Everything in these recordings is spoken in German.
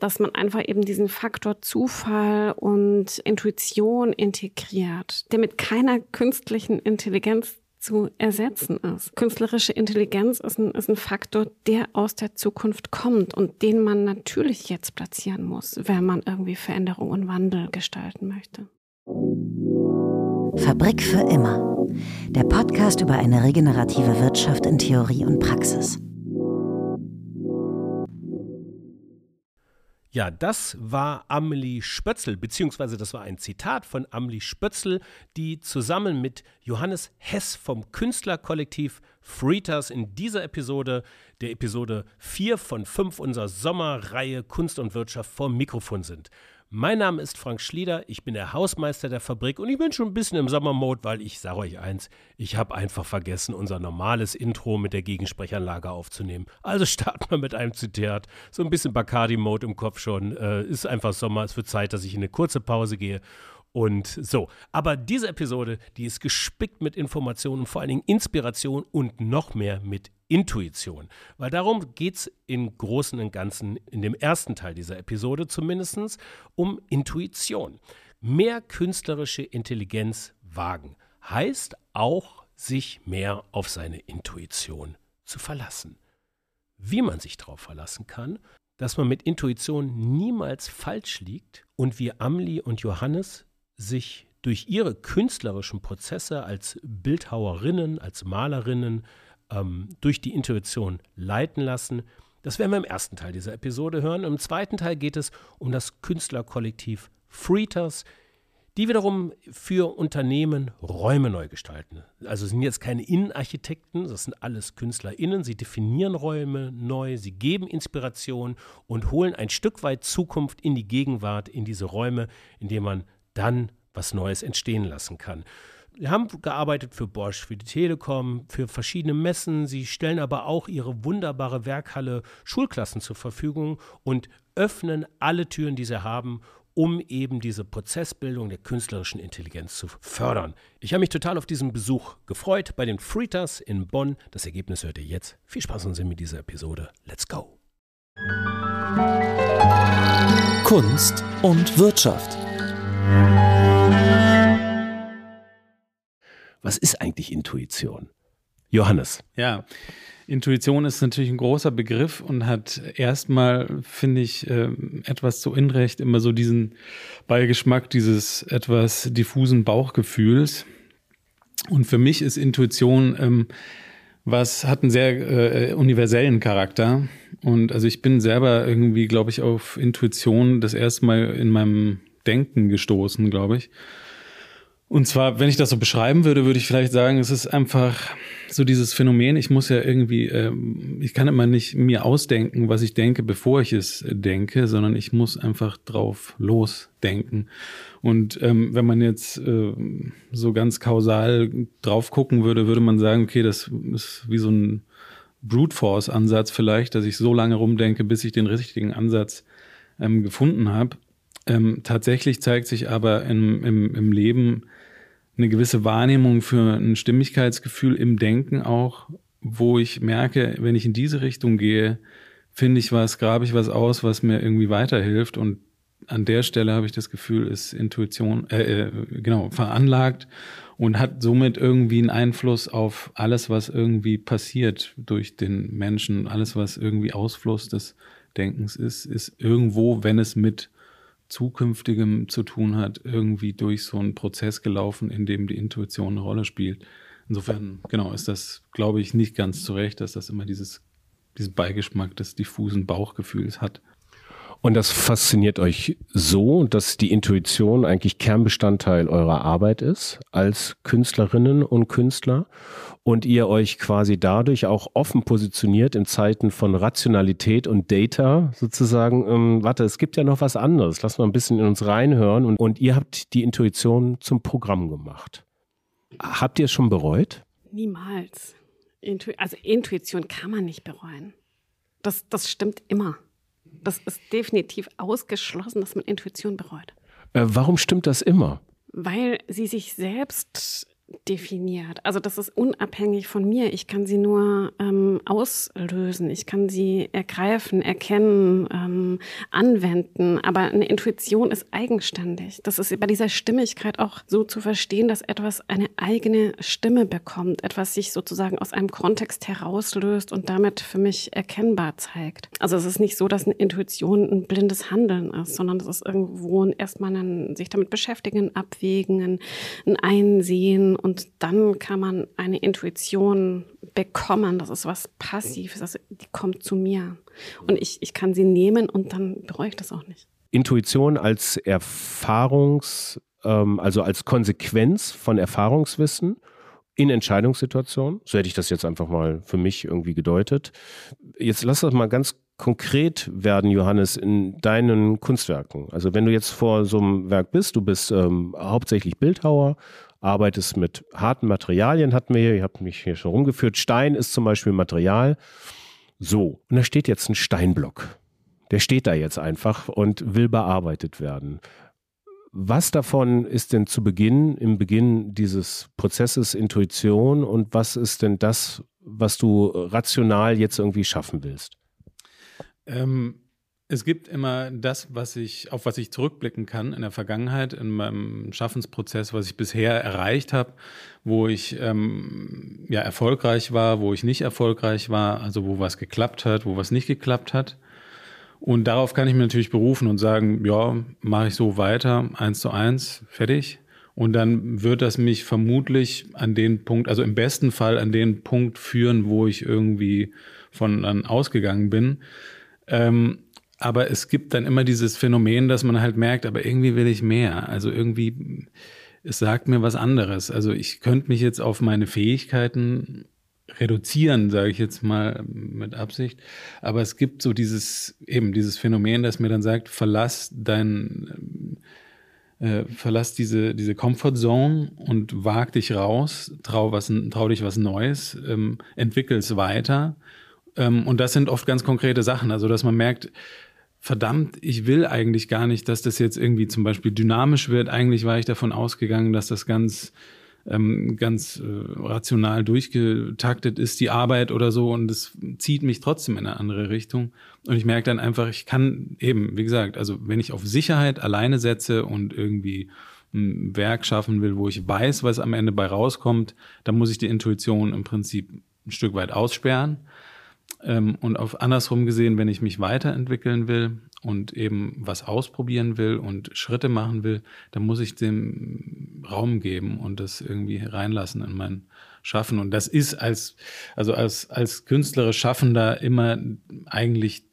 dass man einfach eben diesen Faktor Zufall und Intuition integriert, der mit keiner künstlichen Intelligenz zu ersetzen ist. Künstlerische Intelligenz ist ein, ist ein Faktor, der aus der Zukunft kommt und den man natürlich jetzt platzieren muss, wenn man irgendwie Veränderung und Wandel gestalten möchte. Fabrik für immer. Der Podcast über eine regenerative Wirtschaft in Theorie und Praxis. Ja, das war Amelie Spötzl, beziehungsweise das war ein Zitat von Amelie Spötzl, die zusammen mit Johannes Hess vom Künstlerkollektiv Freeters in dieser Episode, der Episode 4 von 5 unserer Sommerreihe Kunst und Wirtschaft vor Mikrofon sind. Mein Name ist Frank Schlieder, ich bin der Hausmeister der Fabrik und ich bin schon ein bisschen im Sommermode, weil ich sage euch eins, ich habe einfach vergessen, unser normales Intro mit der Gegensprechanlage aufzunehmen. Also starten wir mit einem Zitat, so ein bisschen Bacardi-Mode im Kopf schon. Äh, ist einfach Sommer, es wird Zeit, dass ich in eine kurze Pause gehe. Und so, aber diese Episode, die ist gespickt mit Informationen, vor allen Dingen Inspiration und noch mehr mit Intuition. Weil darum geht es im Großen und Ganzen in dem ersten Teil dieser Episode zumindest um Intuition. Mehr künstlerische Intelligenz wagen heißt auch, sich mehr auf seine Intuition zu verlassen. Wie man sich darauf verlassen kann, dass man mit Intuition niemals falsch liegt und wie Amli und Johannes sich durch ihre künstlerischen Prozesse als Bildhauerinnen, als Malerinnen, ähm, durch die Intuition leiten lassen. Das werden wir im ersten Teil dieser Episode hören. Im zweiten Teil geht es um das Künstlerkollektiv Freeters, die wiederum für Unternehmen Räume neu gestalten. Also sind jetzt keine Innenarchitekten, das sind alles KünstlerInnen. Sie definieren Räume neu, sie geben Inspiration und holen ein Stück weit Zukunft in die Gegenwart, in diese Räume, in denen man dann was Neues entstehen lassen kann. Wir haben gearbeitet für Bosch, für die Telekom, für verschiedene Messen. Sie stellen aber auch ihre wunderbare Werkhalle Schulklassen zur Verfügung und öffnen alle Türen, die sie haben, um eben diese Prozessbildung der künstlerischen Intelligenz zu fördern. Ich habe mich total auf diesen Besuch gefreut bei den Freeters in Bonn. Das Ergebnis hört ihr jetzt. Viel Spaß und Sinn mit dieser Episode. Let's go! Kunst und Wirtschaft. Was ist eigentlich Intuition? Johannes. Ja, Intuition ist natürlich ein großer Begriff und hat erstmal, finde ich, äh, etwas zu Unrecht immer so diesen Beigeschmack dieses etwas diffusen Bauchgefühls. Und für mich ist Intuition ähm, was hat einen sehr äh, universellen Charakter. Und also ich bin selber irgendwie, glaube ich, auf Intuition das erste Mal in meinem Denken gestoßen, glaube ich. Und zwar, wenn ich das so beschreiben würde, würde ich vielleicht sagen, es ist einfach so dieses Phänomen, ich muss ja irgendwie, äh, ich kann immer nicht mir ausdenken, was ich denke, bevor ich es denke, sondern ich muss einfach drauf losdenken. Und ähm, wenn man jetzt äh, so ganz kausal drauf gucken würde, würde man sagen, okay, das ist wie so ein Brute Force Ansatz vielleicht, dass ich so lange rumdenke, bis ich den richtigen Ansatz ähm, gefunden habe. Ähm, tatsächlich zeigt sich aber im, im, im Leben eine gewisse Wahrnehmung für ein Stimmigkeitsgefühl im Denken auch, wo ich merke, wenn ich in diese Richtung gehe, finde ich was, grabe ich was aus, was mir irgendwie weiterhilft. Und an der Stelle habe ich das Gefühl, ist Intuition, äh, äh, genau, veranlagt und hat somit irgendwie einen Einfluss auf alles, was irgendwie passiert durch den Menschen. Alles, was irgendwie Ausfluss des Denkens ist, ist irgendwo, wenn es mit Zukünftigem zu tun hat, irgendwie durch so einen Prozess gelaufen, in dem die Intuition eine Rolle spielt. Insofern, genau, ist das, glaube ich, nicht ganz zu Recht, dass das immer dieses, diesen Beigeschmack des diffusen Bauchgefühls hat. Und das fasziniert euch so, dass die Intuition eigentlich Kernbestandteil eurer Arbeit ist als Künstlerinnen und Künstler und ihr euch quasi dadurch auch offen positioniert in Zeiten von Rationalität und Data sozusagen. Ähm, warte, es gibt ja noch was anderes. Lass mal ein bisschen in uns reinhören und, und ihr habt die Intuition zum Programm gemacht. Habt ihr es schon bereut? Niemals. Intu also Intuition kann man nicht bereuen. Das, das stimmt immer. Das ist definitiv ausgeschlossen, dass man Intuition bereut. Äh, warum stimmt das immer? Weil sie sich selbst definiert. Also das ist unabhängig von mir. Ich kann sie nur ähm, auslösen. Ich kann sie ergreifen, erkennen, ähm, anwenden. Aber eine Intuition ist eigenständig. Das ist bei dieser Stimmigkeit auch so zu verstehen, dass etwas eine eigene Stimme bekommt, etwas sich sozusagen aus einem Kontext herauslöst und damit für mich erkennbar zeigt. Also es ist nicht so, dass eine Intuition ein blindes Handeln ist, sondern es ist irgendwo erstmal ein sich damit beschäftigen, abwägen, ein, ein Einsehen und dann kann man eine Intuition bekommen. Das ist was Passives, also die kommt zu mir. Und ich, ich kann sie nehmen und dann bereue ich das auch nicht. Intuition als Erfahrungs, ähm, also als Konsequenz von Erfahrungswissen in Entscheidungssituationen. So hätte ich das jetzt einfach mal für mich irgendwie gedeutet. Jetzt lass das mal ganz konkret werden, Johannes, in deinen Kunstwerken. Also wenn du jetzt vor so einem Werk bist, du bist ähm, hauptsächlich Bildhauer arbeitest mit harten Materialien, hatten wir hier, ihr habt mich hier schon rumgeführt. Stein ist zum Beispiel Material. So, und da steht jetzt ein Steinblock. Der steht da jetzt einfach und will bearbeitet werden. Was davon ist denn zu Beginn, im Beginn dieses Prozesses Intuition und was ist denn das, was du rational jetzt irgendwie schaffen willst? Ähm, es gibt immer das, was ich, auf was ich zurückblicken kann in der Vergangenheit, in meinem Schaffensprozess, was ich bisher erreicht habe, wo ich ähm, ja erfolgreich war, wo ich nicht erfolgreich war, also wo was geklappt hat, wo was nicht geklappt hat. Und darauf kann ich mir natürlich berufen und sagen, ja, mache ich so weiter, eins zu eins, fertig. Und dann wird das mich vermutlich an den Punkt, also im besten Fall an den Punkt führen, wo ich irgendwie von dann ausgegangen bin. Ähm, aber es gibt dann immer dieses Phänomen, dass man halt merkt, aber irgendwie will ich mehr. Also irgendwie, es sagt mir was anderes. Also ich könnte mich jetzt auf meine Fähigkeiten reduzieren, sage ich jetzt mal mit Absicht. Aber es gibt so dieses, eben dieses Phänomen, das mir dann sagt, verlass dein, äh, verlass diese, diese Comfortzone und wag dich raus, trau, was, trau dich was Neues, ähm, entwickel's weiter. Ähm, und das sind oft ganz konkrete Sachen. Also, dass man merkt, verdammt, ich will eigentlich gar nicht, dass das jetzt irgendwie zum Beispiel dynamisch wird. Eigentlich war ich davon ausgegangen, dass das ganz ähm, ganz äh, rational durchgetaktet ist, die Arbeit oder so, und es zieht mich trotzdem in eine andere Richtung. Und ich merke dann einfach, ich kann eben, wie gesagt, also wenn ich auf Sicherheit alleine setze und irgendwie ein Werk schaffen will, wo ich weiß, was am Ende bei rauskommt, dann muss ich die Intuition im Prinzip ein Stück weit aussperren. Ähm, und auf andersrum gesehen, wenn ich mich weiterentwickeln will und eben was ausprobieren will und Schritte machen will, dann muss ich dem Raum geben und das irgendwie reinlassen in mein Schaffen. Und das ist als, also als, als künstlerisch Schaffender immer eigentlich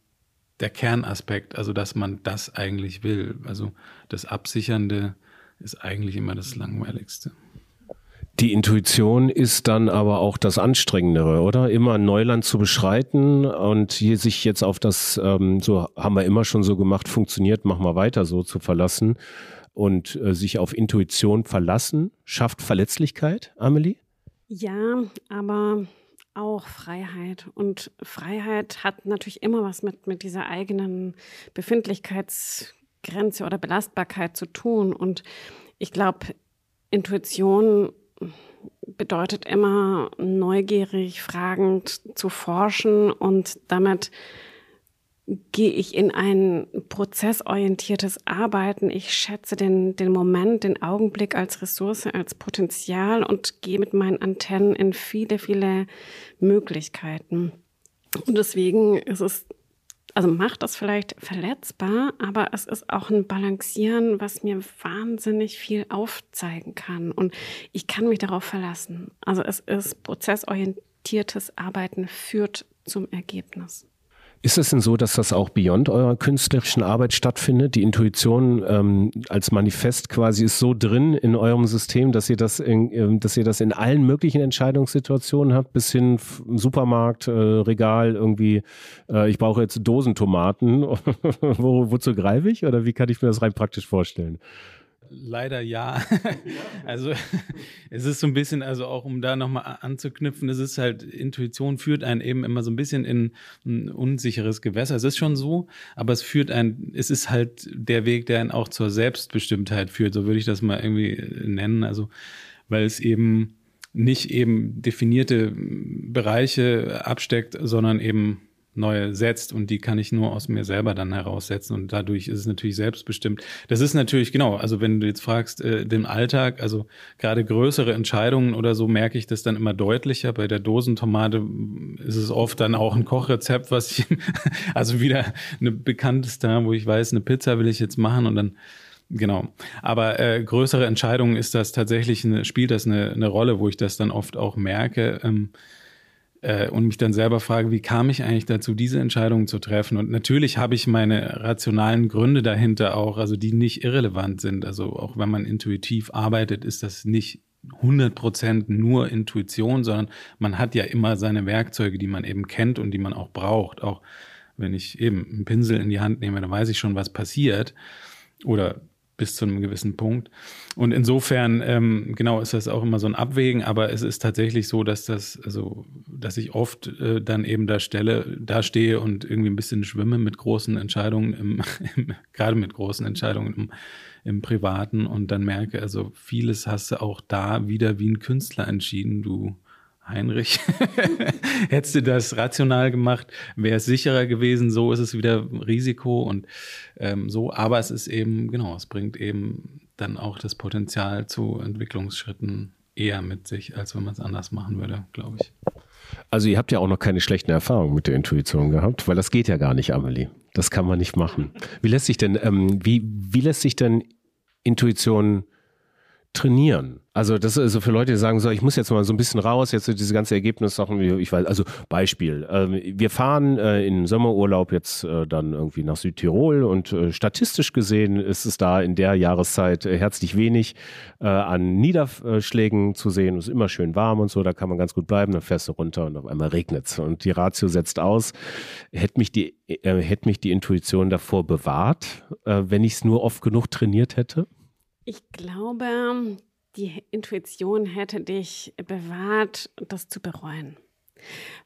der Kernaspekt, also dass man das eigentlich will. Also das Absichernde ist eigentlich immer das Langweiligste. Die Intuition ist dann aber auch das Anstrengendere, oder? Immer Neuland zu beschreiten und hier sich jetzt auf das, ähm, so haben wir immer schon so gemacht, funktioniert, machen wir weiter so zu verlassen und äh, sich auf Intuition verlassen, schafft Verletzlichkeit, Amelie? Ja, aber auch Freiheit. Und Freiheit hat natürlich immer was mit, mit dieser eigenen Befindlichkeitsgrenze oder Belastbarkeit zu tun. Und ich glaube, Intuition bedeutet immer neugierig, fragend zu forschen und damit gehe ich in ein prozessorientiertes Arbeiten. Ich schätze den, den Moment, den Augenblick als Ressource, als Potenzial und gehe mit meinen Antennen in viele, viele Möglichkeiten. Und deswegen ist es also macht das vielleicht verletzbar, aber es ist auch ein Balancieren, was mir wahnsinnig viel aufzeigen kann. Und ich kann mich darauf verlassen. Also es ist prozessorientiertes Arbeiten führt zum Ergebnis. Ist es denn so, dass das auch beyond eurer künstlerischen Arbeit stattfindet? Die Intuition ähm, als Manifest quasi ist so drin in eurem System, dass ihr das in, äh, dass ihr das in allen möglichen Entscheidungssituationen habt, bis hin Supermarkt, äh, Regal, irgendwie, äh, ich brauche jetzt Dosentomaten. Wo, wozu greife ich? Oder wie kann ich mir das rein praktisch vorstellen? Leider ja. also es ist so ein bisschen, also auch um da nochmal anzuknüpfen, es ist halt, Intuition führt einen eben immer so ein bisschen in ein unsicheres Gewässer. Es ist schon so, aber es führt einen, es ist halt der Weg, der einen auch zur Selbstbestimmtheit führt, so würde ich das mal irgendwie nennen. Also weil es eben nicht eben definierte Bereiche absteckt, sondern eben neue setzt und die kann ich nur aus mir selber dann heraussetzen und dadurch ist es natürlich selbstbestimmt. Das ist natürlich genau, also wenn du jetzt fragst, äh, den Alltag, also gerade größere Entscheidungen oder so merke ich das dann immer deutlicher. Bei der Dosentomate ist es oft dann auch ein Kochrezept, was ich, also wieder eine bekanntes da, wo ich weiß, eine Pizza will ich jetzt machen und dann Genau. Aber äh, größere Entscheidungen ist das tatsächlich eine, spielt das eine, eine Rolle, wo ich das dann oft auch merke ähm, äh, und mich dann selber frage, wie kam ich eigentlich dazu, diese Entscheidungen zu treffen? Und natürlich habe ich meine rationalen Gründe dahinter auch, also die nicht irrelevant sind. Also auch wenn man intuitiv arbeitet, ist das nicht 100% nur Intuition, sondern man hat ja immer seine Werkzeuge, die man eben kennt und die man auch braucht. Auch wenn ich eben einen Pinsel in die Hand nehme, dann weiß ich schon, was passiert. Oder bis zu einem gewissen Punkt. Und insofern, ähm, genau, ist das auch immer so ein Abwägen, aber es ist tatsächlich so, dass das, also, dass ich oft äh, dann eben da stelle, da stehe und irgendwie ein bisschen schwimme mit großen Entscheidungen, im, im, gerade mit großen Entscheidungen im, im Privaten und dann merke, also vieles hast du auch da wieder wie ein Künstler entschieden. Du Heinrich, hättest du das rational gemacht, wäre es sicherer gewesen. So ist es wieder Risiko und ähm, so. Aber es ist eben, genau, es bringt eben dann auch das Potenzial zu Entwicklungsschritten eher mit sich, als wenn man es anders machen würde, glaube ich. Also ihr habt ja auch noch keine schlechten Erfahrungen mit der Intuition gehabt, weil das geht ja gar nicht, Amelie. Das kann man nicht machen. Wie lässt sich denn, ähm, wie, wie lässt sich denn Intuition trainieren? Also das ist also für Leute, die sagen so, ich muss jetzt mal so ein bisschen raus, jetzt diese ganze Ergebnissachen, ich weiß, also Beispiel, äh, wir fahren äh, in Sommerurlaub jetzt äh, dann irgendwie nach Südtirol und äh, statistisch gesehen ist es da in der Jahreszeit äh, herzlich wenig an Niederschlägen zu sehen, es ist immer schön warm und so, da kann man ganz gut bleiben, dann fährst du runter und auf einmal regnet es und die Ratio setzt aus. Hätte mich die, hätte mich die Intuition davor bewahrt, wenn ich es nur oft genug trainiert hätte? Ich glaube, die Intuition hätte dich bewahrt, das zu bereuen,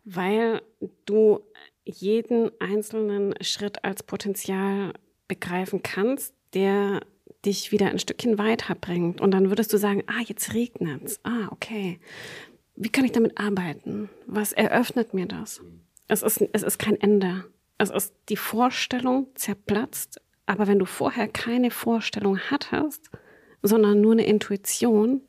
weil du jeden einzelnen Schritt als Potenzial begreifen kannst, der dich wieder ein Stückchen weiterbringt. Und dann würdest du sagen, ah, jetzt regnet es. Ah, okay. Wie kann ich damit arbeiten? Was eröffnet mir das? Es ist, es ist kein Ende. Es ist die Vorstellung zerplatzt. Aber wenn du vorher keine Vorstellung hattest, sondern nur eine Intuition,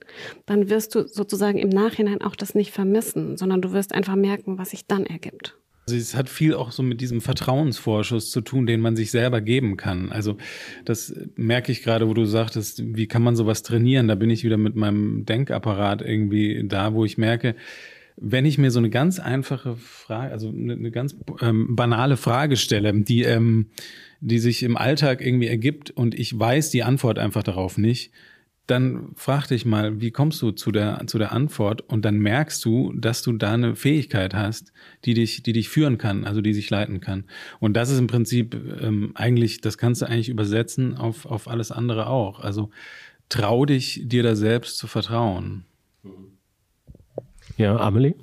dann wirst du sozusagen im Nachhinein auch das nicht vermissen, sondern du wirst einfach merken, was sich dann ergibt. Also es hat viel auch so mit diesem Vertrauensvorschuss zu tun, den man sich selber geben kann. Also das merke ich gerade, wo du sagtest, wie kann man sowas trainieren? Da bin ich wieder mit meinem Denkapparat irgendwie da, wo ich merke, wenn ich mir so eine ganz einfache Frage, also eine, ganz ähm, banale Frage stelle, die ähm, die sich im Alltag irgendwie ergibt und ich weiß die Antwort einfach darauf nicht, dann frag dich mal, wie kommst du zu der, zu der Antwort und dann merkst du, dass du da eine Fähigkeit hast, die dich, die dich führen kann, also die sich leiten kann. Und das ist im Prinzip ähm, eigentlich, das kannst du eigentlich übersetzen auf, auf alles andere auch. Also trau dich, dir da selbst zu vertrauen. Ja, Amelie?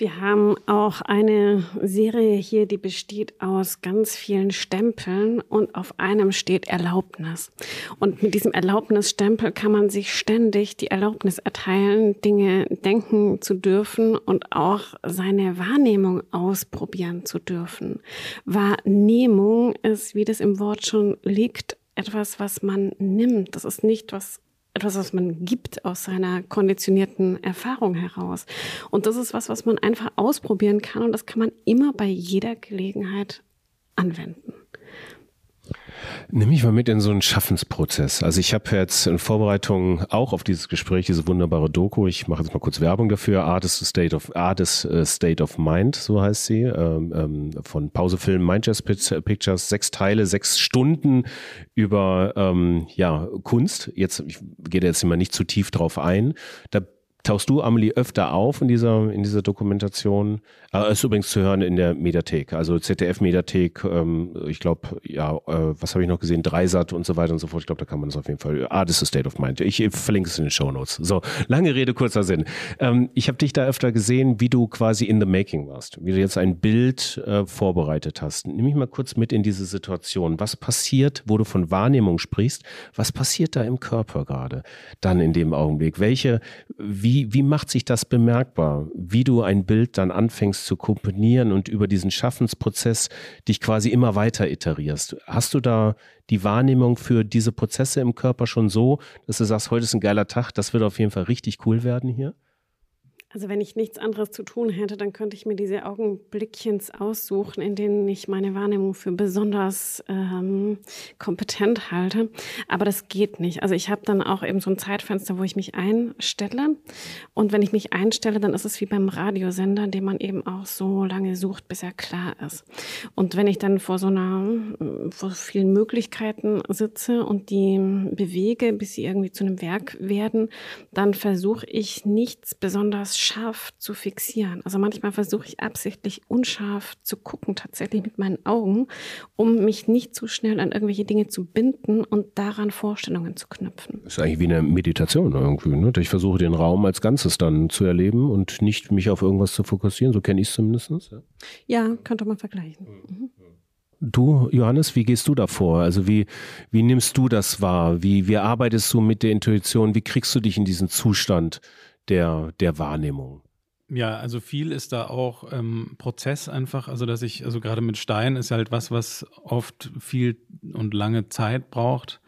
Wir haben auch eine Serie hier, die besteht aus ganz vielen Stempeln und auf einem steht Erlaubnis. Und mit diesem Erlaubnisstempel kann man sich ständig die Erlaubnis erteilen, Dinge denken zu dürfen und auch seine Wahrnehmung ausprobieren zu dürfen. Wahrnehmung ist, wie das im Wort schon liegt, etwas, was man nimmt. Das ist nicht was etwas, was man gibt aus seiner konditionierten Erfahrung heraus. Und das ist was, was man einfach ausprobieren kann und das kann man immer bei jeder Gelegenheit anwenden. Nimm mich mal mit in so einen Schaffensprozess. Also ich habe jetzt in Vorbereitung auch auf dieses Gespräch diese wunderbare Doku. Ich mache jetzt mal kurz Werbung dafür. Art is State of Art is State of Mind, so heißt sie, ähm, ähm, von Pausefilm Mindjazz Pictures. Sechs Teile, sechs Stunden über ähm, ja Kunst. Jetzt ich gehe da jetzt immer nicht zu tief drauf ein. Da Tauchst du, Amelie, öfter auf in dieser, in dieser Dokumentation? Äh, ist übrigens zu hören in der Mediathek, also ZDF-Mediathek, ähm, ich glaube, ja, äh, was habe ich noch gesehen? Dreisat und so weiter und so fort. Ich glaube, da kann man das auf jeden Fall. Ah, das ist State of Mind. Ich verlinke es in den Show Notes. So, lange Rede, kurzer Sinn. Ähm, ich habe dich da öfter gesehen, wie du quasi in the making warst, wie du jetzt ein Bild äh, vorbereitet hast. Nimm mich mal kurz mit in diese Situation. Was passiert, wo du von Wahrnehmung sprichst? Was passiert da im Körper gerade? Dann in dem Augenblick? Welche, wie wie, wie macht sich das bemerkbar, wie du ein Bild dann anfängst zu komponieren und über diesen Schaffensprozess dich quasi immer weiter iterierst? Hast du da die Wahrnehmung für diese Prozesse im Körper schon so, dass du sagst, heute ist ein geiler Tag, das wird auf jeden Fall richtig cool werden hier? Also wenn ich nichts anderes zu tun hätte, dann könnte ich mir diese Augenblickchens aussuchen, in denen ich meine Wahrnehmung für besonders ähm, kompetent halte. Aber das geht nicht. Also ich habe dann auch eben so ein Zeitfenster, wo ich mich einstelle. Und wenn ich mich einstelle, dann ist es wie beim Radiosender, den man eben auch so lange sucht, bis er klar ist. Und wenn ich dann vor so einer, vor vielen Möglichkeiten sitze und die bewege, bis sie irgendwie zu einem Werk werden, dann versuche ich nichts besonders scharf zu fixieren. Also manchmal versuche ich absichtlich unscharf zu gucken, tatsächlich mit meinen Augen, um mich nicht zu schnell an irgendwelche Dinge zu binden und daran Vorstellungen zu knüpfen. Das ist eigentlich wie eine Meditation irgendwie. Ne? Ich versuche den Raum als Ganzes dann zu erleben und nicht mich auf irgendwas zu fokussieren. So kenne ich es zumindest. Ja. ja, könnte man vergleichen. Mhm. Du, Johannes, wie gehst du da vor? Also wie, wie nimmst du das wahr? Wie, wie arbeitest du mit der Intuition? Wie kriegst du dich in diesen Zustand? Der, der Wahrnehmung. Ja, also viel ist da auch ähm, Prozess einfach, also dass ich, also gerade mit Stein ist halt was, was oft viel und lange Zeit braucht.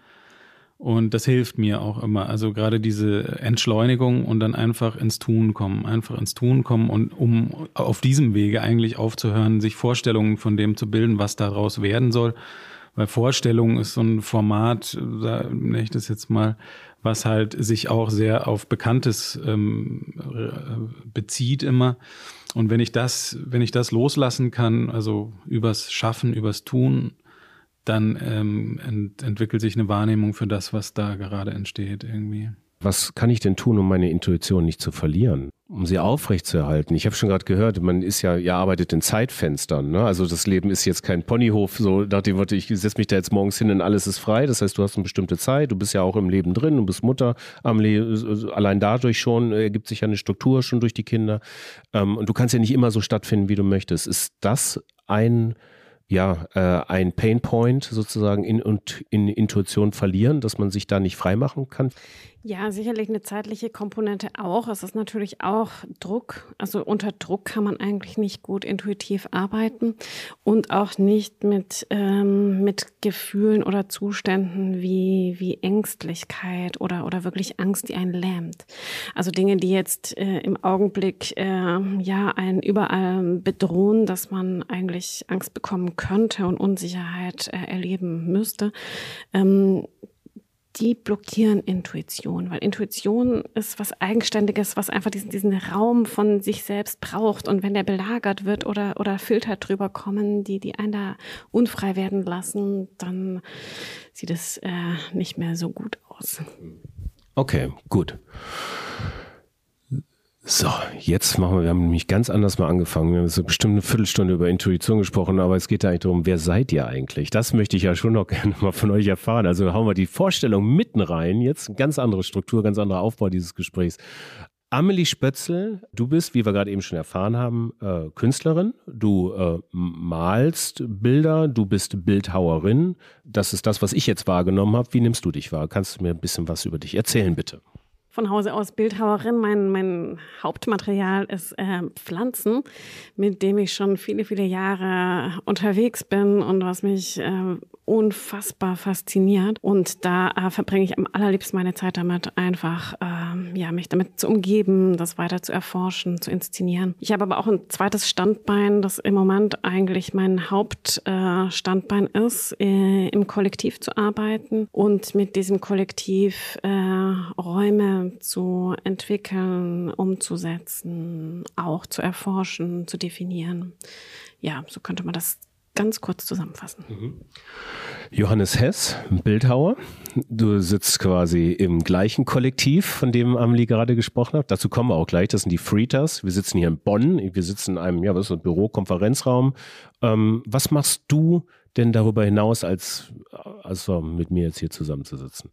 Und das hilft mir auch immer. Also gerade diese Entschleunigung und dann einfach ins Tun kommen, einfach ins Tun kommen und um auf diesem Wege eigentlich aufzuhören, sich Vorstellungen von dem zu bilden, was daraus werden soll. Weil Vorstellung ist so ein Format, nenne ich das jetzt mal, was halt sich auch sehr auf Bekanntes ähm, bezieht immer. Und wenn ich das, wenn ich das loslassen kann, also übers Schaffen, übers Tun, dann ähm, ent entwickelt sich eine Wahrnehmung für das, was da gerade entsteht irgendwie. Was kann ich denn tun, um meine Intuition nicht zu verlieren? um sie aufrechtzuerhalten. Ich habe schon gerade gehört, man ist ja, ihr arbeitet in Zeitfenstern. Ne? Also das Leben ist jetzt kein Ponyhof, so nach dem Wort, ich setze mich da jetzt morgens hin und alles ist frei. Das heißt, du hast eine bestimmte Zeit, du bist ja auch im Leben drin, du bist Mutter, allein dadurch schon ergibt sich ja eine Struktur schon durch die Kinder. Ähm, und du kannst ja nicht immer so stattfinden, wie du möchtest. Ist das ein ja, äh, ein Painpoint sozusagen in, und in Intuition verlieren, dass man sich da nicht freimachen kann? Ja, sicherlich eine zeitliche Komponente auch. Es ist natürlich auch Druck. Also unter Druck kann man eigentlich nicht gut intuitiv arbeiten und auch nicht mit, ähm, mit Gefühlen oder Zuständen wie, wie Ängstlichkeit oder, oder wirklich Angst, die einen lähmt. Also Dinge, die jetzt äh, im Augenblick äh, ja einen überall bedrohen, dass man eigentlich Angst bekommen könnte und Unsicherheit äh, erleben müsste. Ähm, die blockieren Intuition, weil Intuition ist was Eigenständiges, was einfach diesen, diesen Raum von sich selbst braucht. Und wenn der belagert wird oder, oder Filter drüber kommen, die, die einen da unfrei werden lassen, dann sieht es äh, nicht mehr so gut aus. Okay, gut. So, jetzt machen wir, wir haben nämlich ganz anders mal angefangen. Wir haben so bestimmt eine Viertelstunde über Intuition gesprochen, aber es geht ja eigentlich darum, wer seid ihr eigentlich? Das möchte ich ja schon noch gerne mal von euch erfahren. Also hauen wir die Vorstellung mitten rein. Jetzt ganz andere Struktur, ganz anderer Aufbau dieses Gesprächs. Amelie Spötzel, du bist, wie wir gerade eben schon erfahren haben, äh, Künstlerin. Du äh, malst Bilder, du bist Bildhauerin. Das ist das, was ich jetzt wahrgenommen habe. Wie nimmst du dich wahr? Kannst du mir ein bisschen was über dich erzählen, bitte? Von Hause aus Bildhauerin. Mein, mein Hauptmaterial ist äh, Pflanzen, mit dem ich schon viele, viele Jahre unterwegs bin und was mich äh, unfassbar fasziniert. Und da äh, verbringe ich am allerliebsten meine Zeit damit, einfach äh, ja, mich damit zu umgeben, das weiter zu erforschen, zu inszenieren. Ich habe aber auch ein zweites Standbein, das im Moment eigentlich mein Hauptstandbein äh, ist, äh, im Kollektiv zu arbeiten und mit diesem Kollektiv äh, Zu entwickeln, umzusetzen, auch zu erforschen, zu definieren. Ja, so könnte man das ganz kurz zusammenfassen. Mhm. Johannes Hess, Bildhauer. Du sitzt quasi im gleichen Kollektiv, von dem Amelie gerade gesprochen hat. Dazu kommen wir auch gleich. Das sind die Freeters. Wir sitzen hier in Bonn. Wir sitzen in einem, ja, was ist ein Büro, Konferenzraum. Ähm, was machst du denn darüber hinaus, als, als mit mir jetzt hier zusammenzusitzen?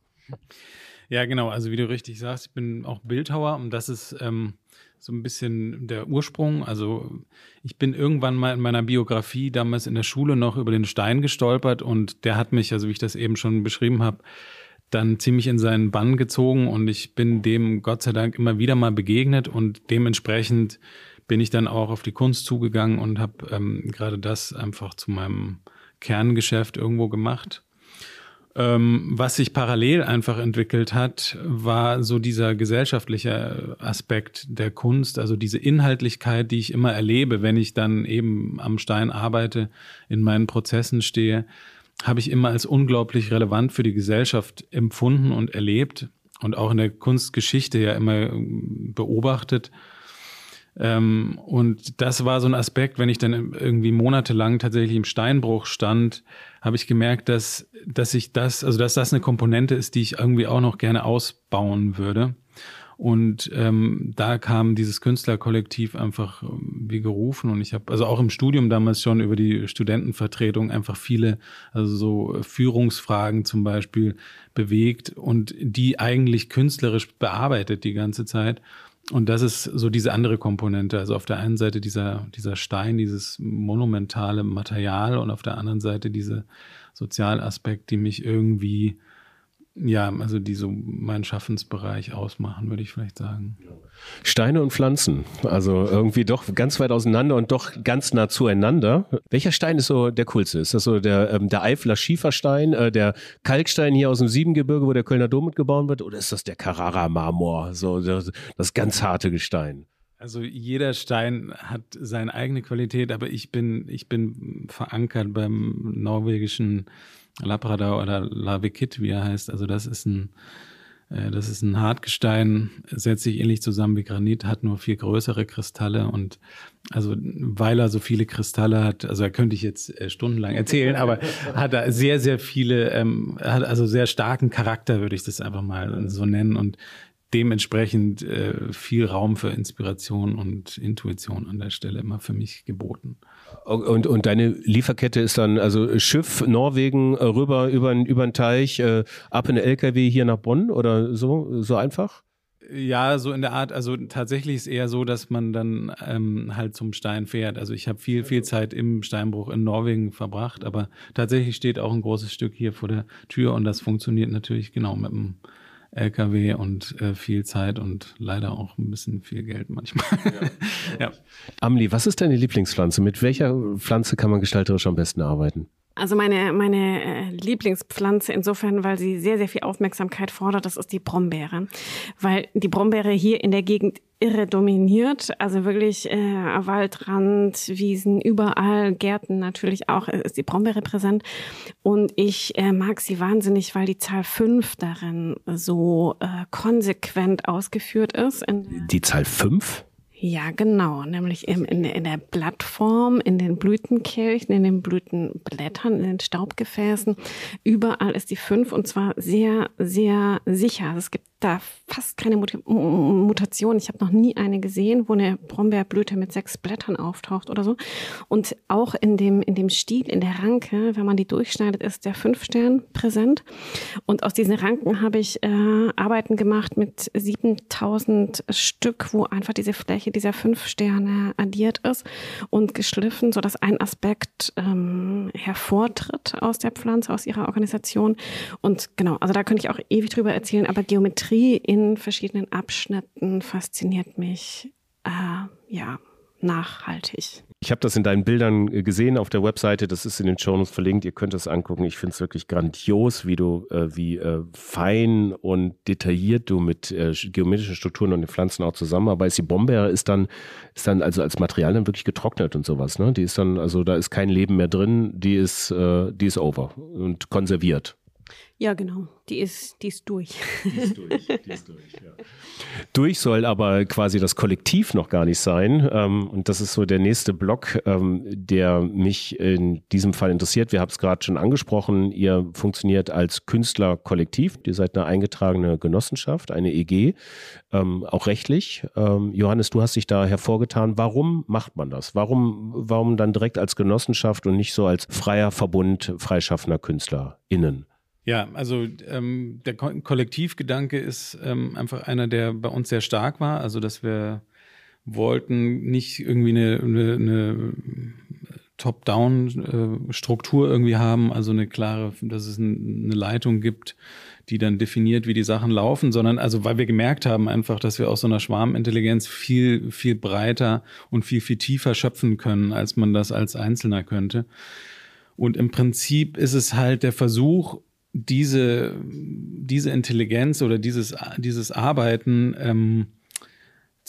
Ja, genau. Also wie du richtig sagst, ich bin auch Bildhauer und das ist ähm, so ein bisschen der Ursprung. Also ich bin irgendwann mal in meiner Biografie damals in der Schule noch über den Stein gestolpert und der hat mich, also wie ich das eben schon beschrieben habe, dann ziemlich in seinen Bann gezogen und ich bin dem Gott sei Dank immer wieder mal begegnet und dementsprechend bin ich dann auch auf die Kunst zugegangen und habe ähm, gerade das einfach zu meinem Kerngeschäft irgendwo gemacht. Ähm, was sich parallel einfach entwickelt hat, war so dieser gesellschaftliche Aspekt der Kunst, also diese Inhaltlichkeit, die ich immer erlebe, wenn ich dann eben am Stein arbeite, in meinen Prozessen stehe, habe ich immer als unglaublich relevant für die Gesellschaft empfunden und erlebt und auch in der Kunstgeschichte ja immer beobachtet. Ähm, und das war so ein Aspekt, wenn ich dann irgendwie monatelang tatsächlich im Steinbruch stand, habe ich gemerkt, dass, dass ich das, also dass das eine Komponente ist, die ich irgendwie auch noch gerne ausbauen würde. Und ähm, da kam dieses Künstlerkollektiv einfach ähm, wie gerufen. Und ich habe also auch im Studium damals schon über die Studentenvertretung einfach viele, also so Führungsfragen zum Beispiel bewegt und die eigentlich künstlerisch bearbeitet die ganze Zeit. Und das ist so diese andere Komponente. Also auf der einen Seite dieser, dieser Stein, dieses monumentale Material und auf der anderen Seite diese Sozialaspekt, die mich irgendwie ja, also die so meinen Schaffensbereich ausmachen, würde ich vielleicht sagen. Steine und Pflanzen, also irgendwie doch ganz weit auseinander und doch ganz nah zueinander. Welcher Stein ist so der coolste? Ist das so der, ähm, der Eifler Schieferstein, äh, der Kalkstein hier aus dem Siebengebirge, wo der Kölner Dom mitgebaut wird, oder ist das der Carrara-Marmor, so das, das ganz harte Gestein? Also jeder Stein hat seine eigene Qualität, aber ich bin, ich bin verankert beim norwegischen Labrador oder Lavikit, wie er heißt. Also das ist ein, das ist ein Hartgestein, setzt sich ähnlich zusammen wie Granit, hat nur viel größere Kristalle und also weil er so viele Kristalle hat, also da könnte ich jetzt äh, stundenlang erzählen, aber hat er sehr, sehr viele, ähm, hat also sehr starken Charakter, würde ich das einfach mal so nennen und dementsprechend äh, viel Raum für Inspiration und Intuition an der Stelle immer für mich geboten. Und, und deine Lieferkette ist dann also Schiff Norwegen äh, rüber über, über den Teich, äh, ab in den LKW hier nach Bonn oder so, so einfach? Ja, so in der Art. Also tatsächlich ist eher so, dass man dann ähm, halt zum Stein fährt. Also ich habe viel, viel Zeit im Steinbruch in Norwegen verbracht, aber tatsächlich steht auch ein großes Stück hier vor der Tür und das funktioniert natürlich genau mit dem LKW und äh, viel Zeit und leider auch ein bisschen viel Geld manchmal. Ja. ja. Amli, was ist deine Lieblingspflanze? Mit welcher Pflanze kann man gestalterisch am besten arbeiten? Also meine, meine äh, Lieblingspflanze insofern, weil sie sehr, sehr viel Aufmerksamkeit fordert, das ist die Brombeere. Weil die Brombeere hier in der Gegend irre dominiert. Also wirklich äh, Waldrand, Wiesen, überall, Gärten natürlich auch, äh, ist die Brombeere präsent. Und ich äh, mag sie wahnsinnig, weil die Zahl 5 darin so äh, konsequent ausgeführt ist. Die Zahl 5? Ja, genau. Nämlich im, in, in der Blattform, in den Blütenkelchen, in den Blütenblättern, in den Staubgefäßen. Überall ist die fünf und zwar sehr, sehr sicher. Also es gibt da fast keine Mut Mutation. Ich habe noch nie eine gesehen, wo eine Brombeerblüte mit sechs Blättern auftaucht oder so. Und auch in dem, in dem Stiel, in der Ranke, wenn man die durchschneidet, ist der Fünfstern präsent. Und aus diesen Ranken habe ich äh, Arbeiten gemacht mit 7000 Stück, wo einfach diese Fläche dieser fünf Sterne addiert ist und geschliffen, sodass ein Aspekt ähm, hervortritt aus der Pflanze, aus ihrer Organisation. Und genau, also da könnte ich auch ewig drüber erzählen, aber Geometrie Geometrie in verschiedenen Abschnitten fasziniert mich äh, ja nachhaltig. Ich habe das in deinen Bildern äh, gesehen auf der Webseite, das ist in den Shownotes verlinkt, ihr könnt es angucken. Ich finde es wirklich grandios, wie du, äh, wie äh, fein und detailliert du mit äh, geometrischen Strukturen und den Pflanzen auch zusammenarbeitest. Die Bombeere ist dann, ist dann also als Material dann wirklich getrocknet und sowas, ne? Die ist dann, also da ist kein Leben mehr drin, die ist, äh, die ist over und konserviert. Ja, genau. Die ist, die ist durch. Die ist durch, die ist durch, ja. Durch soll aber quasi das Kollektiv noch gar nicht sein. Ähm, und das ist so der nächste Block, ähm, der mich in diesem Fall interessiert. Wir haben es gerade schon angesprochen. Ihr funktioniert als Künstlerkollektiv. Ihr seid eine eingetragene Genossenschaft, eine EG, ähm, auch rechtlich. Johannes, du hast dich da hervorgetan. Warum macht man das? Warum, warum dann direkt als Genossenschaft und nicht so als freier Verbund freischaffender KünstlerInnen? Ja, also ähm, der Ko Kollektivgedanke ist ähm, einfach einer, der bei uns sehr stark war. Also, dass wir wollten nicht irgendwie eine, eine, eine Top-Down-Struktur äh, irgendwie haben, also eine klare, dass es eine Leitung gibt, die dann definiert, wie die Sachen laufen, sondern also weil wir gemerkt haben einfach, dass wir aus so einer Schwarmintelligenz viel, viel breiter und viel, viel tiefer schöpfen können, als man das als Einzelner könnte. Und im Prinzip ist es halt der Versuch, diese, diese Intelligenz oder dieses, dieses Arbeiten ähm,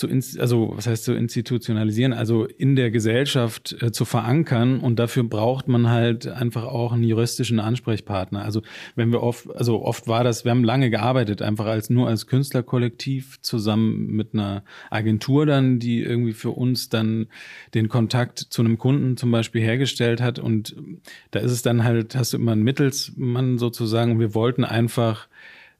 zu, also was heißt zu institutionalisieren, also in der Gesellschaft äh, zu verankern und dafür braucht man halt einfach auch einen juristischen Ansprechpartner. Also wenn wir oft, also oft war das, wir haben lange gearbeitet, einfach als nur als Künstlerkollektiv zusammen mit einer Agentur dann, die irgendwie für uns dann den Kontakt zu einem Kunden zum Beispiel hergestellt hat und da ist es dann halt, hast du immer einen Mittelsmann sozusagen. Wir wollten einfach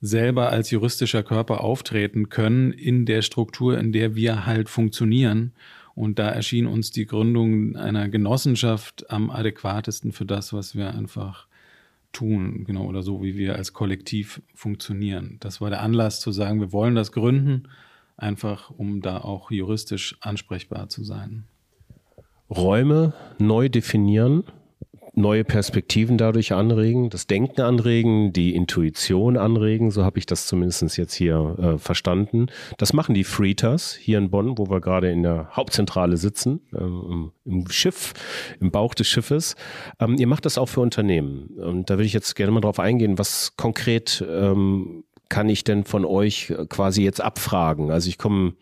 selber als juristischer Körper auftreten können in der Struktur, in der wir halt funktionieren. Und da erschien uns die Gründung einer Genossenschaft am adäquatesten für das, was wir einfach tun, genau, oder so, wie wir als Kollektiv funktionieren. Das war der Anlass zu sagen, wir wollen das gründen, einfach um da auch juristisch ansprechbar zu sein. Räume neu definieren, neue Perspektiven dadurch anregen, das Denken anregen, die Intuition anregen, so habe ich das zumindest jetzt hier äh, verstanden. Das machen die Freeters hier in Bonn, wo wir gerade in der Hauptzentrale sitzen, ähm, im Schiff, im Bauch des Schiffes. Ähm, ihr macht das auch für Unternehmen. Und da würde ich jetzt gerne mal drauf eingehen, was konkret ähm, kann ich denn von euch quasi jetzt abfragen? Also ich komme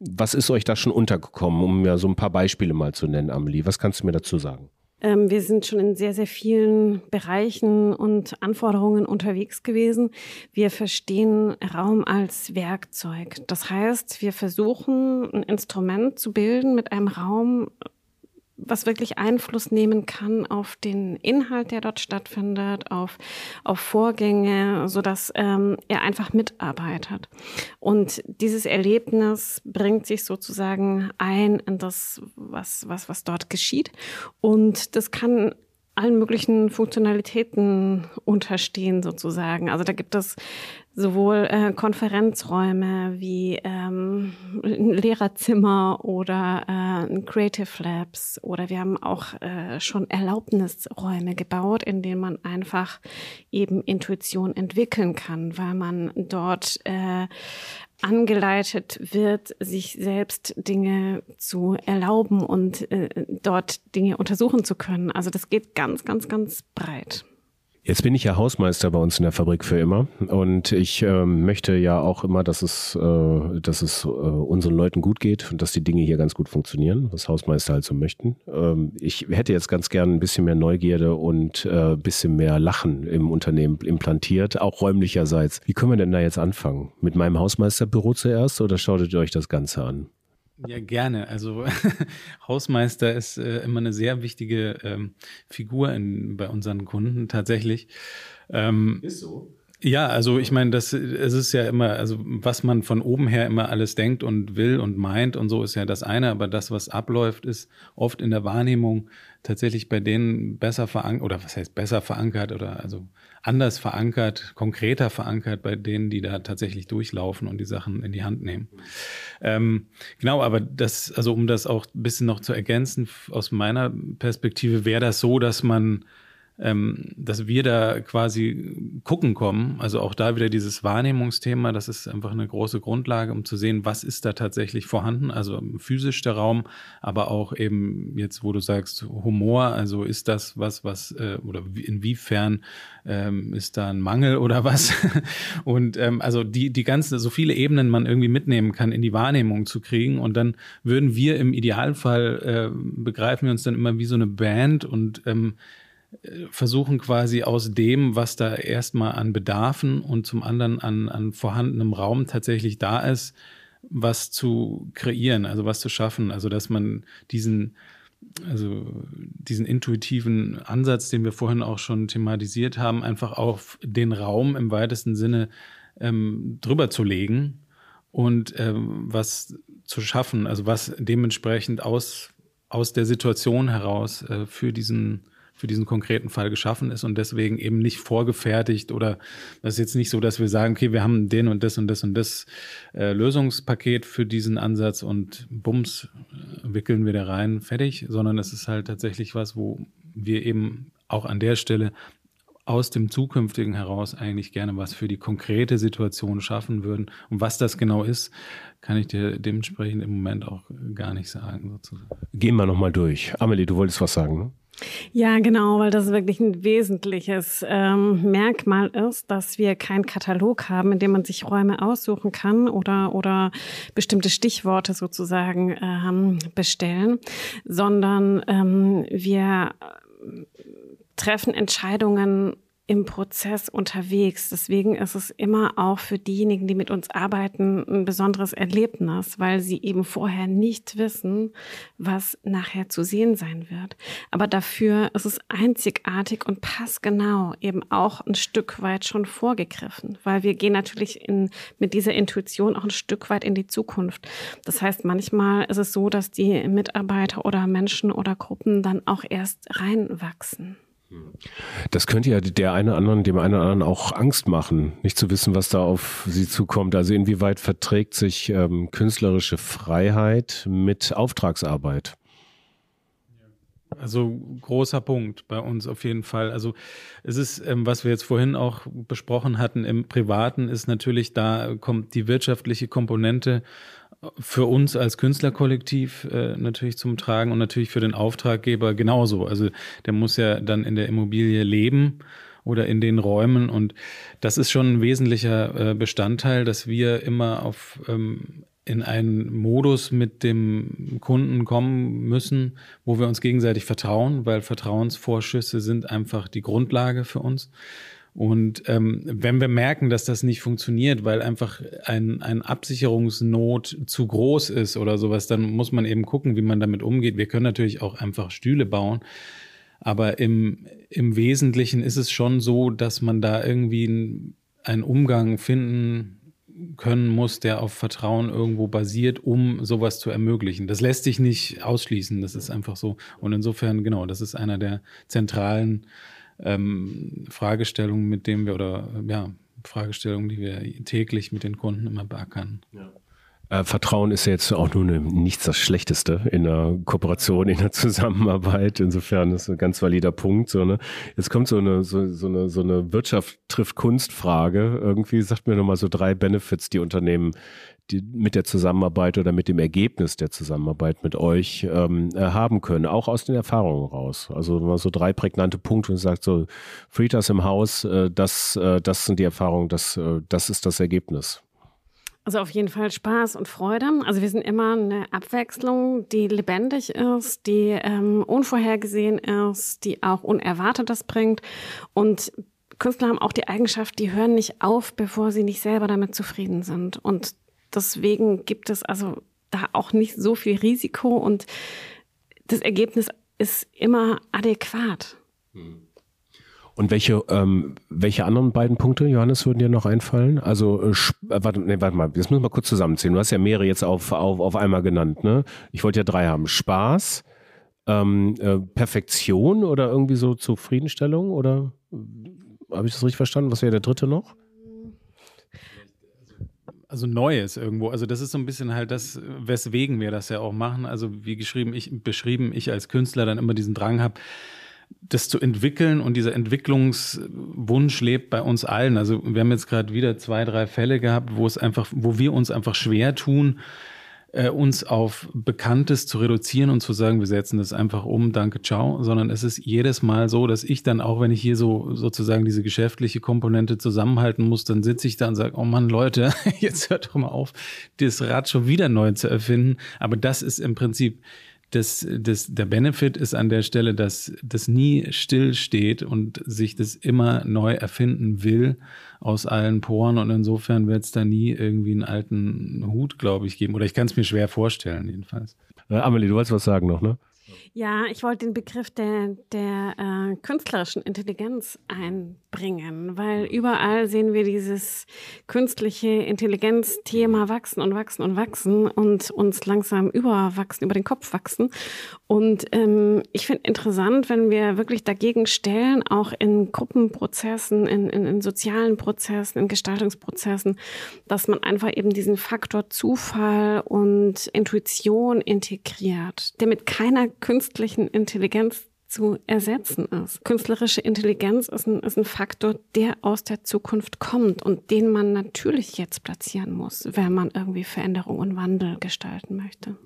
was ist euch da schon untergekommen, um mir so ein paar Beispiele mal zu nennen, Amelie? Was kannst du mir dazu sagen? Ähm, wir sind schon in sehr, sehr vielen Bereichen und Anforderungen unterwegs gewesen. Wir verstehen Raum als Werkzeug. Das heißt, wir versuchen, ein Instrument zu bilden mit einem Raum, was wirklich Einfluss nehmen kann auf den Inhalt, der dort stattfindet, auf, auf Vorgänge, so dass ähm, er einfach mitarbeitet. Und dieses Erlebnis bringt sich sozusagen ein in das, was, was, was dort geschieht. Und das kann allen möglichen Funktionalitäten unterstehen sozusagen. Also da gibt es sowohl äh, Konferenzräume wie ähm, Lehrerzimmer oder äh, Creative Labs oder wir haben auch äh, schon Erlaubnisräume gebaut, in denen man einfach eben Intuition entwickeln kann, weil man dort äh, angeleitet wird, sich selbst Dinge zu erlauben und äh, dort Dinge untersuchen zu können. Also das geht ganz, ganz, ganz breit. Jetzt bin ich ja Hausmeister bei uns in der Fabrik für immer und ich äh, möchte ja auch immer, dass es, äh, dass es äh, unseren Leuten gut geht und dass die Dinge hier ganz gut funktionieren, was Hausmeister halt so möchten. Ähm, ich hätte jetzt ganz gern ein bisschen mehr Neugierde und ein äh, bisschen mehr Lachen im Unternehmen implantiert, auch räumlicherseits. Wie können wir denn da jetzt anfangen? Mit meinem Hausmeisterbüro zuerst oder schautet ihr euch das Ganze an? Ja, gerne. Also Hausmeister ist äh, immer eine sehr wichtige ähm, Figur in, bei unseren Kunden tatsächlich. Ähm, ist so. Ja, also ich meine, das es ist ja immer, also was man von oben her immer alles denkt und will und meint und so ist ja das eine, aber das, was abläuft, ist oft in der Wahrnehmung tatsächlich bei denen besser verankert, oder was heißt besser verankert oder also anders verankert, konkreter verankert bei denen, die da tatsächlich durchlaufen und die Sachen in die Hand nehmen. Ähm, genau, aber das, also um das auch ein bisschen noch zu ergänzen, aus meiner Perspektive wäre das so, dass man ähm, dass wir da quasi gucken kommen. Also auch da wieder dieses Wahrnehmungsthema, das ist einfach eine große Grundlage, um zu sehen, was ist da tatsächlich vorhanden. Also physisch der Raum, aber auch eben jetzt, wo du sagst, Humor, also ist das was, was, äh, oder inwiefern ähm, ist da ein Mangel oder was? und ähm, also die, die ganzen, so viele Ebenen man irgendwie mitnehmen kann, in die Wahrnehmung zu kriegen. Und dann würden wir im Idealfall, äh, begreifen wir uns dann immer wie so eine Band und ähm, äh, versuchen quasi aus dem, was da erstmal an Bedarfen und zum anderen an, an vorhandenem Raum tatsächlich da ist, was zu kreieren, also was zu schaffen. Also dass man diesen, also diesen intuitiven Ansatz, den wir vorhin auch schon thematisiert haben, einfach auf den Raum im weitesten Sinne ähm, drüber zu legen und ähm, was zu schaffen, also was dementsprechend aus, aus der Situation heraus äh, für diesen für diesen konkreten Fall geschaffen ist und deswegen eben nicht vorgefertigt oder das ist jetzt nicht so, dass wir sagen, okay, wir haben den und das und das und das äh, Lösungspaket für diesen Ansatz und bums, äh, wickeln wir da rein, fertig, sondern es ist halt tatsächlich was, wo wir eben auch an der Stelle aus dem Zukünftigen heraus eigentlich gerne was für die konkrete Situation schaffen würden. Und was das genau ist, kann ich dir dementsprechend im Moment auch gar nicht sagen. Sozusagen. Gehen wir nochmal durch. Amelie, du wolltest was sagen, ne? Ja, genau, weil das wirklich ein wesentliches ähm, Merkmal ist, dass wir keinen Katalog haben, in dem man sich Räume aussuchen kann oder, oder bestimmte Stichworte sozusagen ähm, bestellen, sondern ähm, wir treffen Entscheidungen im Prozess unterwegs. Deswegen ist es immer auch für diejenigen, die mit uns arbeiten, ein besonderes Erlebnis, weil sie eben vorher nicht wissen, was nachher zu sehen sein wird. Aber dafür ist es einzigartig und passgenau eben auch ein Stück weit schon vorgegriffen, weil wir gehen natürlich in, mit dieser Intuition auch ein Stück weit in die Zukunft. Das heißt, manchmal ist es so, dass die Mitarbeiter oder Menschen oder Gruppen dann auch erst reinwachsen. Das könnte ja der eine anderen, dem einen oder anderen auch Angst machen, nicht zu wissen, was da auf sie zukommt. Also inwieweit verträgt sich ähm, künstlerische Freiheit mit Auftragsarbeit? Also großer Punkt bei uns auf jeden Fall. Also es ist, ähm, was wir jetzt vorhin auch besprochen hatten, im Privaten ist natürlich, da kommt die wirtschaftliche Komponente für uns als Künstlerkollektiv äh, natürlich zum Tragen und natürlich für den Auftraggeber genauso. Also der muss ja dann in der Immobilie leben oder in den Räumen und das ist schon ein wesentlicher äh, Bestandteil, dass wir immer auf ähm, in einen Modus mit dem Kunden kommen müssen, wo wir uns gegenseitig vertrauen, weil Vertrauensvorschüsse sind einfach die Grundlage für uns. Und ähm, wenn wir merken, dass das nicht funktioniert, weil einfach ein, ein Absicherungsnot zu groß ist oder sowas, dann muss man eben gucken, wie man damit umgeht. Wir können natürlich auch einfach Stühle bauen. Aber im, im Wesentlichen ist es schon so, dass man da irgendwie einen Umgang finden können muss, der auf Vertrauen irgendwo basiert, um sowas zu ermöglichen. Das lässt sich nicht ausschließen, das ist einfach so. Und insofern, genau, das ist einer der zentralen ähm, Fragestellungen, mit denen wir oder ja, Fragestellungen, die wir täglich mit den Kunden immer beackern. Ja. Äh, Vertrauen ist ja jetzt auch nur eine, nichts das Schlechteste in der Kooperation, in der Zusammenarbeit. Insofern ist ein ganz valider Punkt. So, ne? Jetzt kommt so eine, so, so eine, so eine Wirtschaft trifft Kunst-Frage. Irgendwie sagt mir nochmal so drei Benefits, die Unternehmen die mit der Zusammenarbeit oder mit dem Ergebnis der Zusammenarbeit mit euch ähm, äh, haben können, auch aus den Erfahrungen raus. Also mal so drei prägnante Punkte und sagt so, Fritas im Haus, äh, das, äh, das sind die Erfahrungen, das, äh, das ist das Ergebnis. Also auf jeden Fall Spaß und Freude. Also wir sind immer eine Abwechslung, die lebendig ist, die ähm, unvorhergesehen ist, die auch Unerwartetes bringt. Und Künstler haben auch die Eigenschaft, die hören nicht auf, bevor sie nicht selber damit zufrieden sind. Und deswegen gibt es also da auch nicht so viel Risiko und das Ergebnis ist immer adäquat. Hm. Und welche, ähm, welche anderen beiden Punkte, Johannes, würden dir noch einfallen? Also, äh, äh, warte, nee, warte mal, das müssen wir kurz zusammenzählen. Du hast ja mehrere jetzt auf, auf, auf einmal genannt. Ne? Ich wollte ja drei haben. Spaß, ähm, äh, Perfektion oder irgendwie so Zufriedenstellung? Oder äh, habe ich das richtig verstanden? Was wäre der dritte noch? also Neues irgendwo. Also das ist so ein bisschen halt das, weswegen wir das ja auch machen. Also wie geschrieben, ich beschrieben, ich als Künstler dann immer diesen Drang habe, das zu entwickeln und dieser Entwicklungswunsch lebt bei uns allen. Also wir haben jetzt gerade wieder zwei, drei Fälle gehabt, wo es einfach, wo wir uns einfach schwer tun, äh, uns auf Bekanntes zu reduzieren und zu sagen, wir setzen das einfach um, danke, ciao, sondern es ist jedes Mal so, dass ich dann auch, wenn ich hier so sozusagen diese geschäftliche Komponente zusammenhalten muss, dann sitze ich da und sage, oh Mann, Leute, jetzt hört doch mal auf, das Rad schon wieder neu zu erfinden. Aber das ist im Prinzip das, das, der Benefit ist an der Stelle, dass das nie still steht und sich das immer neu erfinden will aus allen Poren. Und insofern wird es da nie irgendwie einen alten Hut, glaube ich, geben. Oder ich kann es mir schwer vorstellen, jedenfalls. Äh, Amelie, du wolltest was sagen noch, ne? Ja, ich wollte den Begriff der, der äh, künstlerischen Intelligenz einbringen, weil überall sehen wir dieses künstliche Intelligenz-Thema wachsen und wachsen und wachsen und uns langsam überwachsen, über den Kopf wachsen. Und ähm, ich finde interessant, wenn wir wirklich dagegen stellen, auch in Gruppenprozessen, in, in, in sozialen Prozessen, in Gestaltungsprozessen, dass man einfach eben diesen Faktor Zufall und Intuition integriert, der mit keiner künstlichen Intelligenz zu ersetzen ist. Künstlerische Intelligenz ist ein, ist ein Faktor, der aus der Zukunft kommt und den man natürlich jetzt platzieren muss, wenn man irgendwie Veränderung und Wandel gestalten möchte.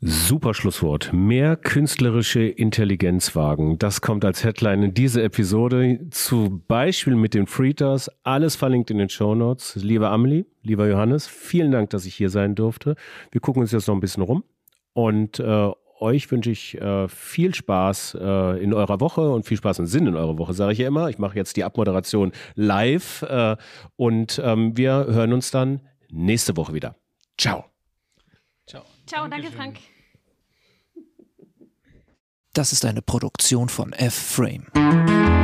Super Schlusswort. Mehr künstlerische Intelligenz wagen. Das kommt als Headline in diese Episode. Zum Beispiel mit den Freeters. Alles verlinkt in den Show Notes. Liebe Amelie, lieber Johannes, vielen Dank, dass ich hier sein durfte. Wir gucken uns jetzt noch ein bisschen rum und äh, euch wünsche ich äh, viel Spaß äh, in eurer Woche und viel Spaß und Sinn in eurer Woche, sage ich ja immer. Ich mache jetzt die Abmoderation live äh, und ähm, wir hören uns dann nächste Woche wieder. Ciao. Ciao. Ciao, danke Frank. Das ist eine Produktion von F-Frame.